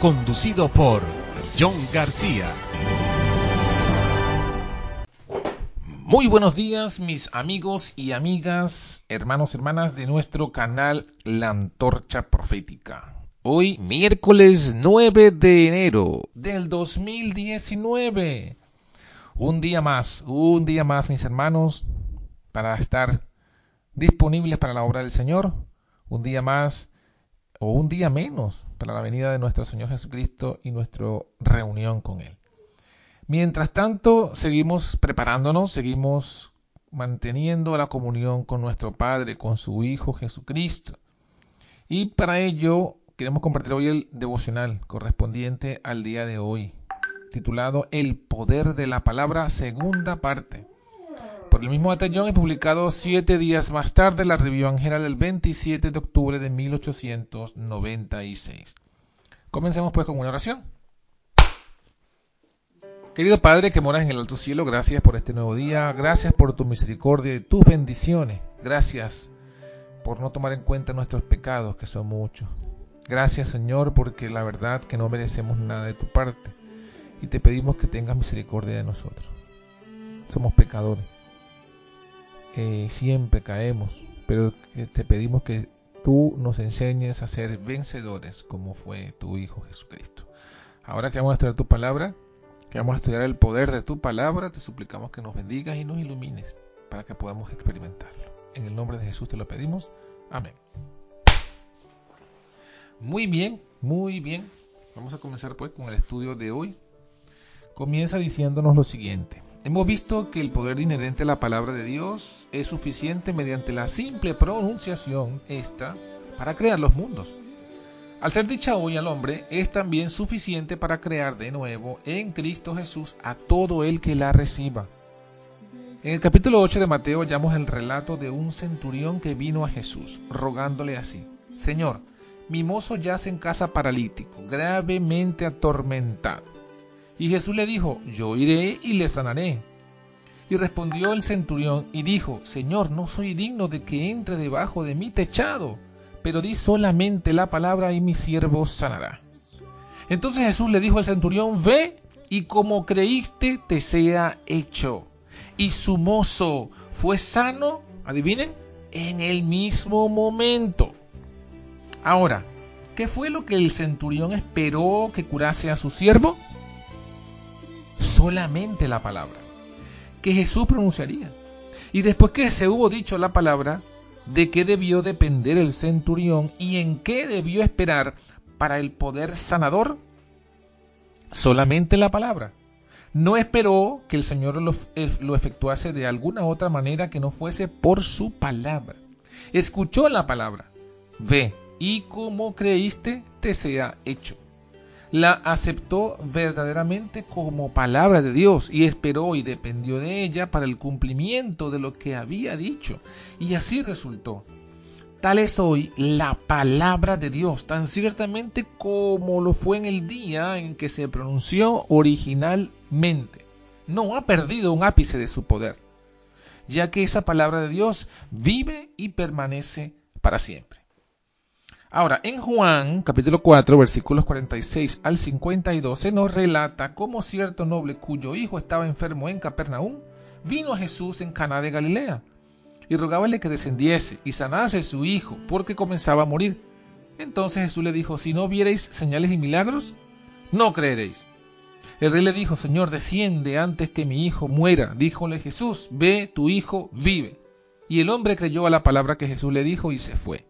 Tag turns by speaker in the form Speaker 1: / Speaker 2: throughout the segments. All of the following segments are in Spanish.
Speaker 1: conducido por John García.
Speaker 2: Muy buenos días mis amigos y amigas, hermanos, hermanas de nuestro canal La Antorcha Profética. Hoy miércoles 9 de enero del 2019. Un día más, un día más mis hermanos, para estar disponibles para la obra del Señor. Un día más o un día menos para la venida de nuestro Señor Jesucristo y nuestra reunión con Él. Mientras tanto, seguimos preparándonos, seguimos manteniendo la comunión con nuestro Padre, con su Hijo Jesucristo. Y para ello queremos compartir hoy el devocional correspondiente al día de hoy, titulado El poder de la palabra, segunda parte. Por el mismo batallón he publicado siete días más tarde la review general del 27 de octubre de 1896. Comencemos pues con una oración. Querido Padre que moras en el alto cielo, gracias por este nuevo día, gracias por tu misericordia y tus bendiciones, gracias por no tomar en cuenta nuestros pecados, que son muchos. Gracias Señor, porque la verdad que no merecemos nada de tu parte y te pedimos que tengas misericordia de nosotros. Somos pecadores siempre caemos, pero te pedimos que tú nos enseñes a ser vencedores como fue tu Hijo Jesucristo. Ahora que vamos a estudiar tu palabra, que vamos a estudiar el poder de tu palabra, te suplicamos que nos bendigas y nos ilumines para que podamos experimentarlo. En el nombre de Jesús te lo pedimos. Amén. Muy bien, muy bien. Vamos a comenzar pues con el estudio de hoy. Comienza diciéndonos lo siguiente. Hemos visto que el poder inherente a la palabra de Dios es suficiente mediante la simple pronunciación esta para crear los mundos. Al ser dicha hoy al hombre, es también suficiente para crear de nuevo en Cristo Jesús a todo el que la reciba. En el capítulo 8 de Mateo hallamos el relato de un centurión que vino a Jesús, rogándole así, Señor, mi mozo yace en casa paralítico, gravemente atormentado. Y Jesús le dijo, yo iré y le sanaré. Y respondió el centurión y dijo, Señor, no soy digno de que entre debajo de mi techado, pero di solamente la palabra y mi siervo sanará. Entonces Jesús le dijo al centurión, ve y como creíste te sea hecho. Y su mozo fue sano, adivinen, en el mismo momento. Ahora, ¿qué fue lo que el centurión esperó que curase a su siervo? Solamente la palabra que Jesús pronunciaría. Y después que se hubo dicho la palabra, de qué debió depender el centurión y en qué debió esperar para el poder sanador, solamente la palabra. No esperó que el Señor lo, lo, efectuase de alguna otra manera que no fuese por su palabra. Escuchó la palabra. Ve, y como creíste, te sea hecho la aceptó verdaderamente como palabra de Dios y esperó y dependió de ella para el cumplimiento de lo que había dicho. Y así resultó. Tal es hoy la palabra de Dios, tan ciertamente como lo fue en el día en que se pronunció originalmente. No ha perdido un ápice de su poder, ya que esa palabra de Dios vive y permanece para siempre. Ahora, en Juan capítulo 4 versículos 46 al 52 se nos relata cómo cierto noble cuyo hijo estaba enfermo en Capernaum vino a Jesús en Caná de Galilea y rogábale que descendiese y sanase su hijo porque comenzaba a morir. Entonces Jesús le dijo, si no viereis señales y milagros, no creeréis. El rey le dijo, Señor, desciende antes que mi hijo muera. Díjole Jesús, ve, tu hijo vive. Y el hombre creyó a la palabra que Jesús le dijo y se fue.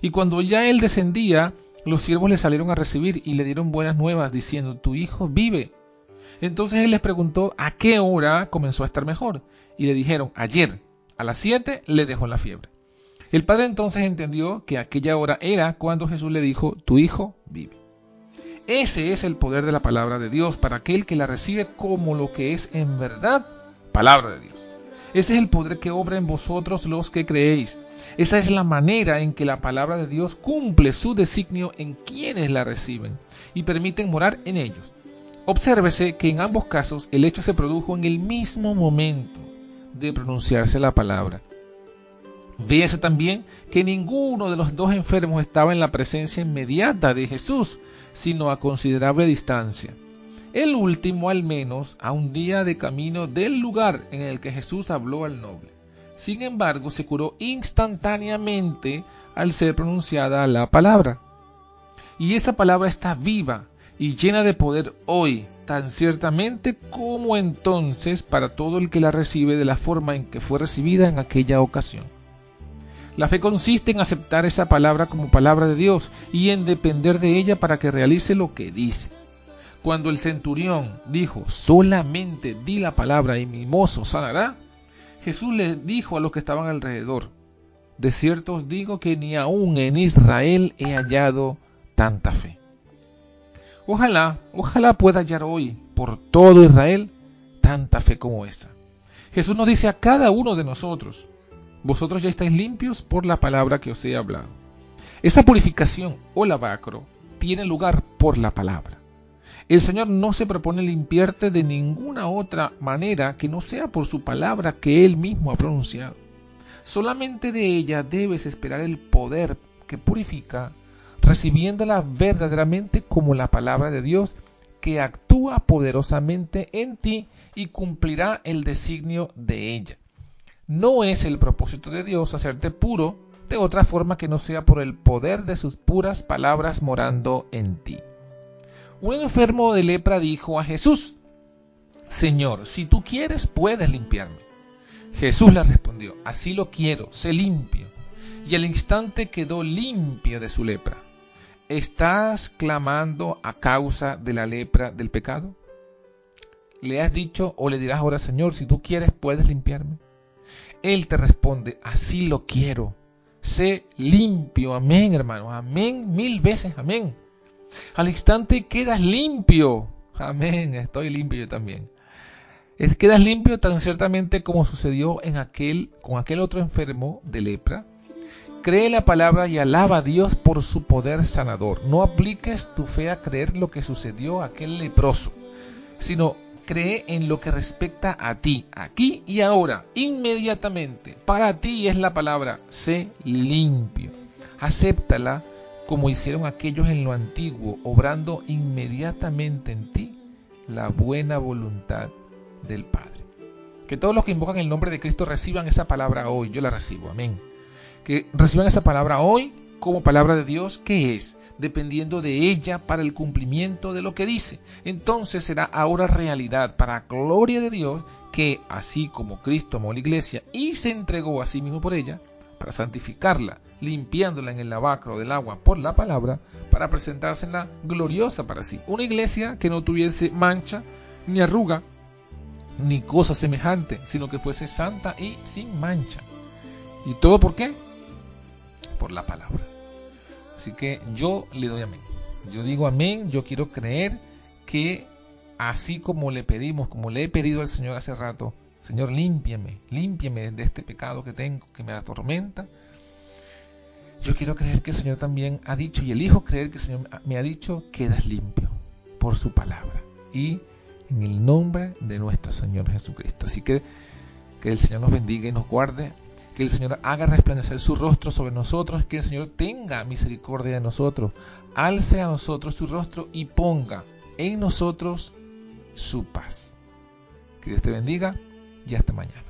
Speaker 2: Y cuando ya él descendía, los siervos le salieron a recibir y le dieron buenas nuevas, diciendo, tu hijo vive. Entonces él les preguntó a qué hora comenzó a estar mejor. Y le dijeron, ayer, a las siete, le dejó la fiebre. El padre entonces entendió que aquella hora era cuando Jesús le dijo, tu hijo vive. Ese es el poder de la palabra de Dios para aquel que la recibe como lo que es en verdad palabra de Dios. Ese es el poder que obra en vosotros los que creéis. Esa es la manera en que la palabra de Dios cumple su designio en quienes la reciben y permiten morar en ellos. Obsérvese que en ambos casos el hecho se produjo en el mismo momento de pronunciarse la palabra. Véase también que ninguno de los dos enfermos estaba en la presencia inmediata de Jesús, sino a considerable distancia. El último al menos a un día de camino del lugar en el que Jesús habló al noble. Sin embargo, se curó instantáneamente al ser pronunciada la palabra. Y esa palabra está viva y llena de poder hoy, tan ciertamente como entonces para todo el que la recibe de la forma en que fue recibida en aquella ocasión. La fe consiste en aceptar esa palabra como palabra de Dios y en depender de ella para que realice lo que dice. Cuando el centurión dijo, solamente di la palabra y mi mozo sanará, Jesús le dijo a los que estaban alrededor, de cierto os digo que ni aún en Israel he hallado tanta fe. Ojalá, ojalá pueda hallar hoy por todo Israel tanta fe como esa. Jesús nos dice a cada uno de nosotros, vosotros ya estáis limpios por la palabra que os he hablado. Esa purificación o lavacro tiene lugar por la palabra. El Señor no se propone limpiarte de ninguna otra manera que no sea por su palabra que Él mismo ha pronunciado. Solamente de ella debes esperar el poder que purifica, recibiéndola verdaderamente como la palabra de Dios que actúa poderosamente en ti y cumplirá el designio de ella. No es el propósito de Dios hacerte puro de otra forma que no sea por el poder de sus puras palabras morando en ti. Un enfermo de lepra dijo a Jesús, Señor, si tú quieres puedes limpiarme. Jesús le respondió, así lo quiero, sé limpio. Y al instante quedó limpio de su lepra. ¿Estás clamando a causa de la lepra del pecado? ¿Le has dicho o le dirás ahora, Señor, si tú quieres puedes limpiarme? Él te responde, así lo quiero. Sé limpio, amén, hermano, amén, mil veces, amén. Al instante quedas limpio, amén, estoy limpio también. Es, quedas limpio tan ciertamente como sucedió en aquel, con aquel otro enfermo de lepra. Cree la palabra y alaba a Dios por su poder sanador. No apliques tu fe a creer lo que sucedió a aquel leproso, sino cree en lo que respecta a ti, aquí y ahora, inmediatamente. Para ti es la palabra, sé limpio. Acéptala como hicieron aquellos en lo antiguo, obrando inmediatamente en ti la buena voluntad del Padre. Que todos los que invocan el nombre de Cristo reciban esa palabra hoy. Yo la recibo, amén. Que reciban esa palabra hoy como palabra de Dios, que es dependiendo de ella para el cumplimiento de lo que dice. Entonces será ahora realidad para gloria de Dios que así como Cristo amó la iglesia y se entregó a sí mismo por ella, para santificarla, limpiándola en el lavacro del agua por la palabra, para presentársela gloriosa para sí. Una iglesia que no tuviese mancha, ni arruga, ni cosa semejante, sino que fuese santa y sin mancha. ¿Y todo por qué? Por la palabra. Así que yo le doy amén. Yo digo amén, yo quiero creer que así como le pedimos, como le he pedido al Señor hace rato, Señor, límpiame, límpiame de este pecado que tengo, que me atormenta. Yo quiero creer que el Señor también ha dicho, y elijo creer que el Señor me ha dicho, quedas limpio por su palabra. Y en el nombre de nuestro Señor Jesucristo. Así que que el Señor nos bendiga y nos guarde que el Señor haga resplandecer su rostro sobre nosotros, que el Señor tenga misericordia de nosotros, alce a nosotros su rostro y ponga en nosotros su paz. Que Dios te bendiga y hasta mañana.